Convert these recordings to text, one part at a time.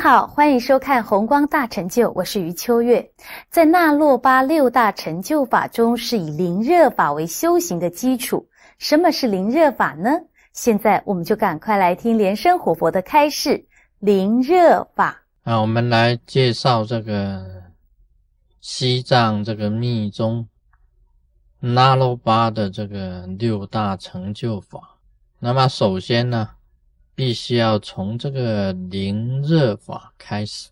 好，欢迎收看《红光大成就》，我是余秋月。在那洛巴六大成就法中，是以灵热法为修行的基础。什么是灵热法呢？现在我们就赶快来听莲生活佛的开示。灵热法啊，我们来介绍这个西藏这个密宗那洛巴的这个六大成就法。那么首先呢？必须要从这个灵热法开始。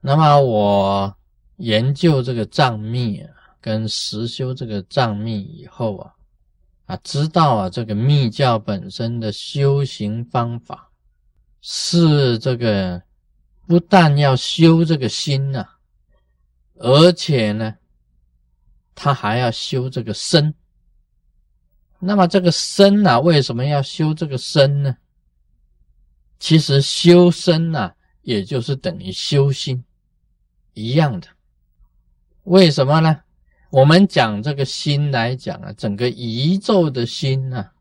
那么我研究这个藏密啊，跟实修这个藏密以后啊，啊，知道啊，这个密教本身的修行方法是这个不但要修这个心呐，而且呢，他还要修这个身。那么这个身呐，为什么要修这个身呢？其实修身呐，也就是等于修心一样的。为什么呢？我们讲这个心来讲啊，整个宇宙的心啊，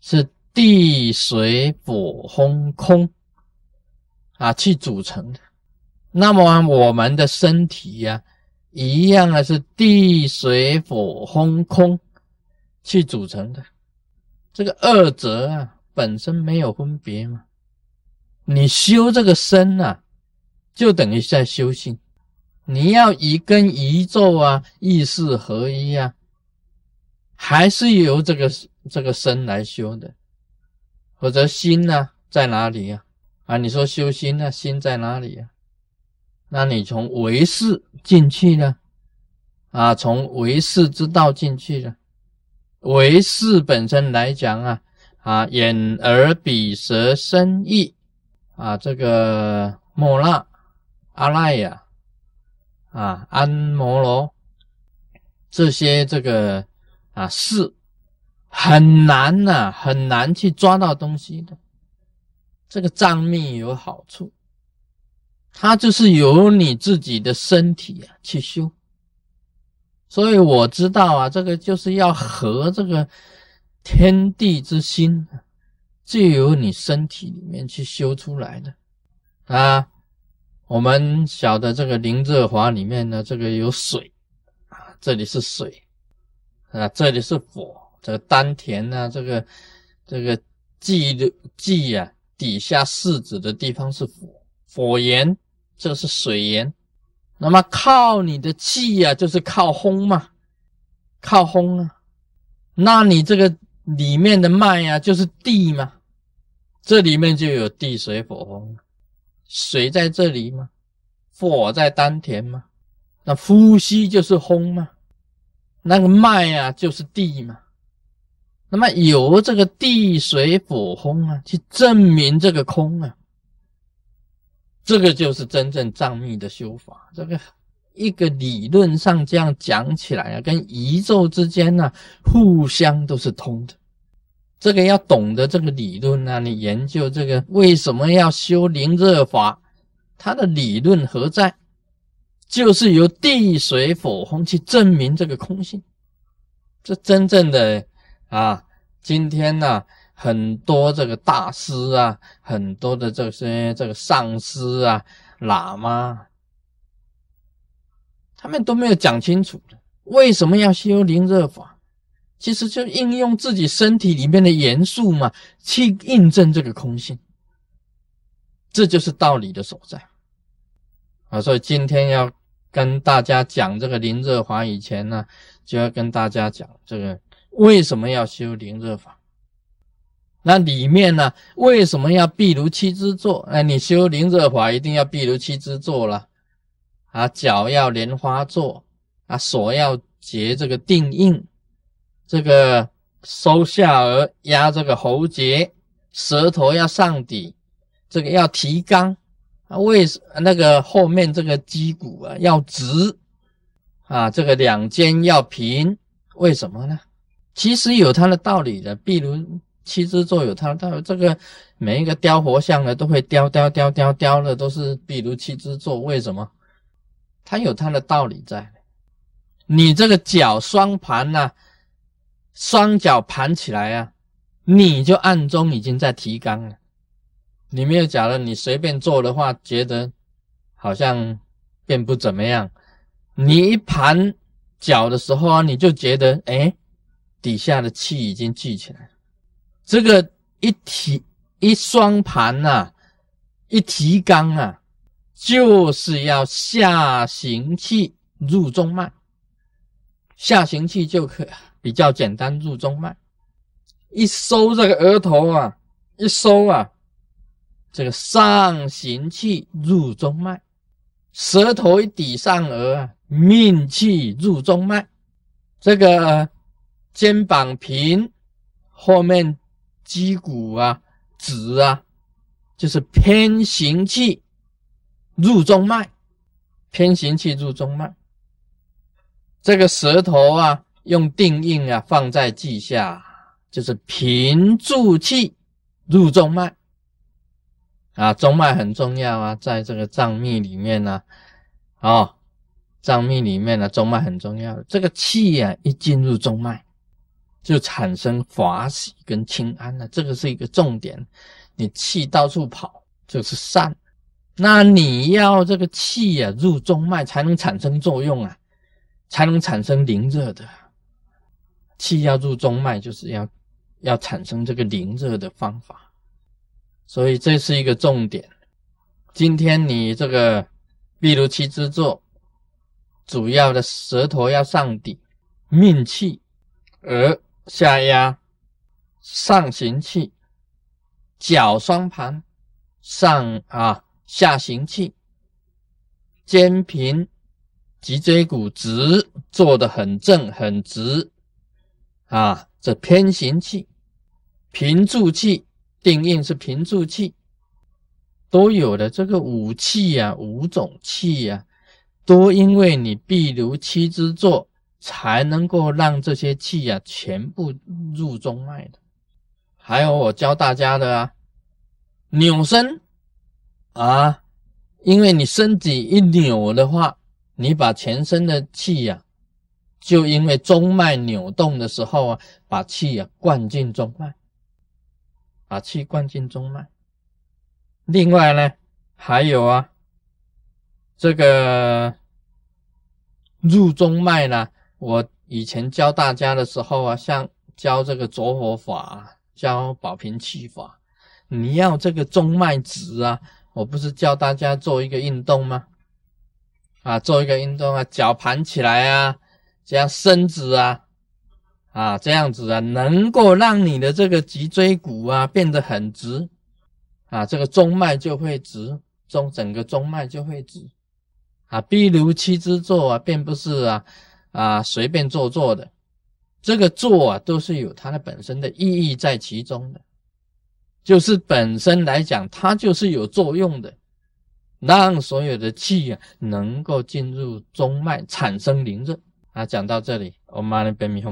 是地水火风空啊去组成的。那么我们的身体呀，一样啊是地水火风空去组成的。这个二者啊，本身没有分别嘛。你修这个身呐，就等于在修心。你要以跟宇宙啊意识合一啊，还是由这个这个身来修的。否则心呢在哪里呀？啊，你说修心呢，心在哪里呀？那你从唯识进去了，啊，从唯识之道进去了。唯识本身来讲啊，啊，眼耳鼻舌身意。啊，这个莫那、阿赖呀，啊，安摩罗，这些这个啊是很难呐，很难去抓到东西的。这个藏密有好处，它就是由你自己的身体啊去修。所以我知道啊，这个就是要合这个天地之心。就由你身体里面去修出来的啊！我们晓得这个灵热华里面呢，这个有水啊，这里是水啊，这里是火，这个丹田呢，这个这个气的气啊，底下四指的地方是火，火炎，这是水炎。那么靠你的气呀，就是靠轰嘛，靠轰啊，那你这个。里面的脉呀，就是地嘛，这里面就有地水火风，水在这里吗？火在丹田吗？那呼吸就是风嘛，那个脉呀就是地嘛，那么由这个地水火风啊，去证明这个空啊，这个就是真正藏密的修法，这个。一个理论上这样讲起来啊，跟宇宙之间呢，互相都是通的。这个要懂得这个理论呢，你研究这个为什么要修灵热法，它的理论何在？就是由地水火风去证明这个空性。这真正的啊，今天呢，很多这个大师啊，很多的这些这个上师啊、喇嘛。他们都没有讲清楚的，为什么要修灵热法？其实就应用自己身体里面的元素嘛，去印证这个空性，这就是道理的所在啊！所以今天要跟大家讲这个灵热法以前呢，就要跟大家讲这个为什么要修灵热法？那里面呢，为什么要毗如七支坐？哎，你修灵热法一定要毗如七支坐了。啊，脚要莲花坐，啊，手要结这个定印，这个收下颚压这个喉结，舌头要上底，这个要提肛，啊，为那个后面这个肌骨啊要直，啊，这个两肩要平，为什么呢？其实有它的道理的，比如七支坐有它的道理，这个每一个雕佛像呢都会雕雕雕雕雕的，都是比如七支坐，为什么？它有它的道理在，你这个脚双盘呐，双脚盘起来啊，你就暗中已经在提纲了，你没有假的，你随便做的话，觉得好像并不怎么样。你一盘脚的时候啊，你就觉得哎，底下的气已经聚起来。这个一提一双盘呐，一提纲啊，就是要下行气入中脉。下行气就可比较简单，入中脉。一收这个额头啊，一收啊，这个上行气入中脉，舌头一抵上颚啊，命气入中脉。这个肩膀平，后面肌骨啊直啊，就是偏行气入中脉，偏行气入中脉。这个舌头啊，用定印啊放在脐下。就是平住气入中脉啊，中脉很重要啊，在这个藏密里面呢，哦，藏密里面呢，中脉很重要。这个气啊，一进入中脉，就产生法喜跟清安了，这个是一个重点。你气到处跑就是善，那你要这个气呀入中脉才能产生作用啊，才能产生灵热的。气要入中脉，就是要。要产生这个灵热的方法，所以这是一个重点。今天你这个秘如七支坐，主要的舌头要上顶，命气，而下压，上行气，脚双盘上啊下行气，肩平，脊椎骨直，坐得很正很直啊，这偏行气。平柱气，定印是平柱气，都有的。这个五气呀，五种气呀，都因为你必如七之坐，才能够让这些气呀全部入中脉的。还有我教大家的啊，扭身啊，因为你身体一扭的话，你把全身的气呀，就因为中脉扭动的时候啊，把气呀灌进中脉。把气灌进中脉。另外呢，还有啊，这个入中脉呢，我以前教大家的时候啊，像教这个着火法，教保平气法，你要这个中脉直啊，我不是教大家做一个运动吗？啊，做一个运动啊，脚盘起来啊，这样伸直啊。啊，这样子啊，能够让你的这个脊椎骨啊变得很直，啊，这个中脉就会直，中整个中脉就会直，啊，比如七支坐啊，并不是啊啊随便坐坐的，这个坐啊都是有它的本身的意义在其中的，就是本身来讲，它就是有作用的，让所有的气啊能够进入中脉产生灵热。啊，讲到这里，我妈那边米红。